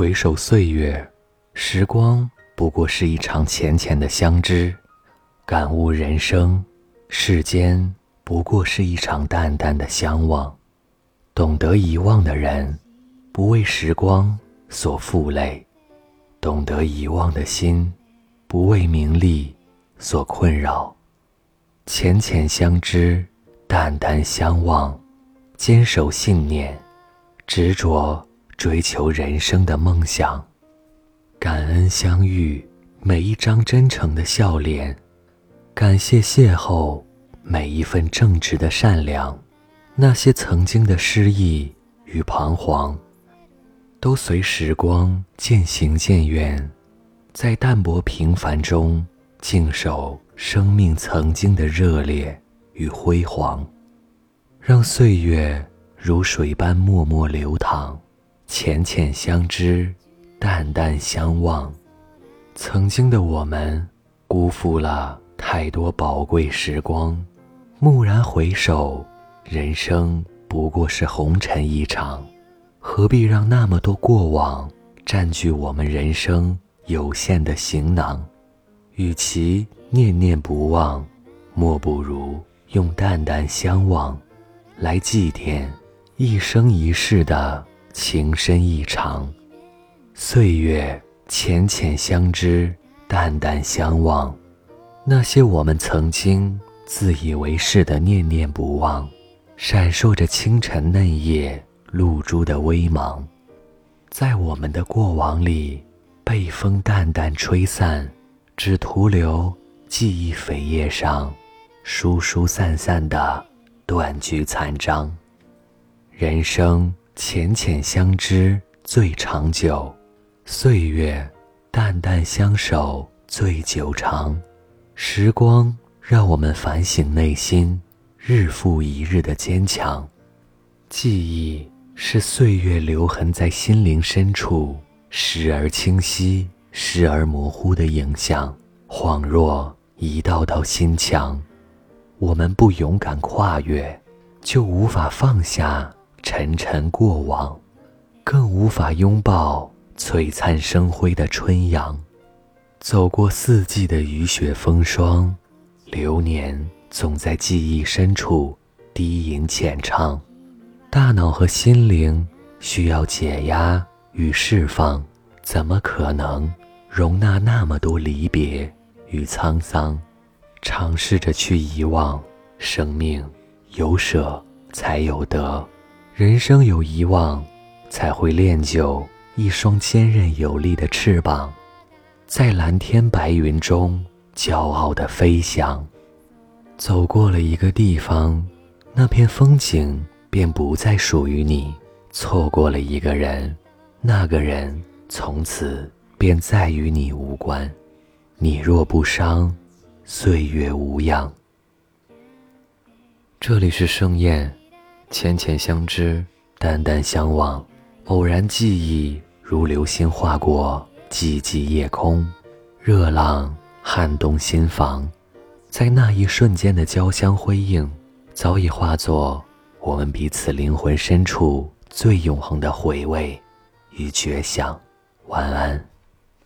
回首岁月，时光不过是一场浅浅的相知；感悟人生，世间不过是一场淡淡的相望。懂得遗忘的人，不为时光所负累；懂得遗忘的心，不为名利所困扰。浅浅相知，淡淡相望，坚守信念，执着追求人生的梦想。感恩相遇，每一张真诚的笑脸；感谢邂逅，每一份正直的善良。那些曾经的失意与彷徨，都随时光渐行渐远，在淡泊平凡中静守生命曾经的热烈与辉煌，让岁月如水般默默流淌，浅浅相知，淡淡相望。曾经的我们，辜负了太多宝贵时光，蓦然回首。人生不过是红尘一场，何必让那么多过往占据我们人生有限的行囊？与其念念不忘，莫不如用淡淡相望，来祭奠一生一世的情深意长。岁月浅浅相知，淡淡相望，那些我们曾经自以为是的念念不忘。闪烁着清晨嫩叶露珠的微芒，在我们的过往里，被风淡淡吹散，只徒留记忆扉页上疏疏散散的断句残章。人生浅浅相知最长久，岁月淡淡相守最久长。时光让我们反省内心。日复一日的坚强，记忆是岁月留痕在心灵深处，时而清晰，时而模糊的影像，恍若一道道心墙。我们不勇敢跨越，就无法放下沉沉过往，更无法拥抱璀璨生辉的春阳。走过四季的雨雪风霜，流年。总在记忆深处低吟浅唱，大脑和心灵需要解压与释放，怎么可能容纳那么多离别与沧桑？尝试着去遗忘，生命有舍才有得，人生有遗忘，才会练就一双坚韧有力的翅膀，在蓝天白云中骄傲地飞翔。走过了一个地方，那片风景便不再属于你；错过了一个人，那个人从此便再与你无关。你若不伤，岁月无恙。这里是盛宴，浅浅相知，淡淡相望。偶然记忆如流星划过寂寂夜空，热浪撼动心房。在那一瞬间的交相辉映，早已化作我们彼此灵魂深处最永恒的回味与绝响。晚安。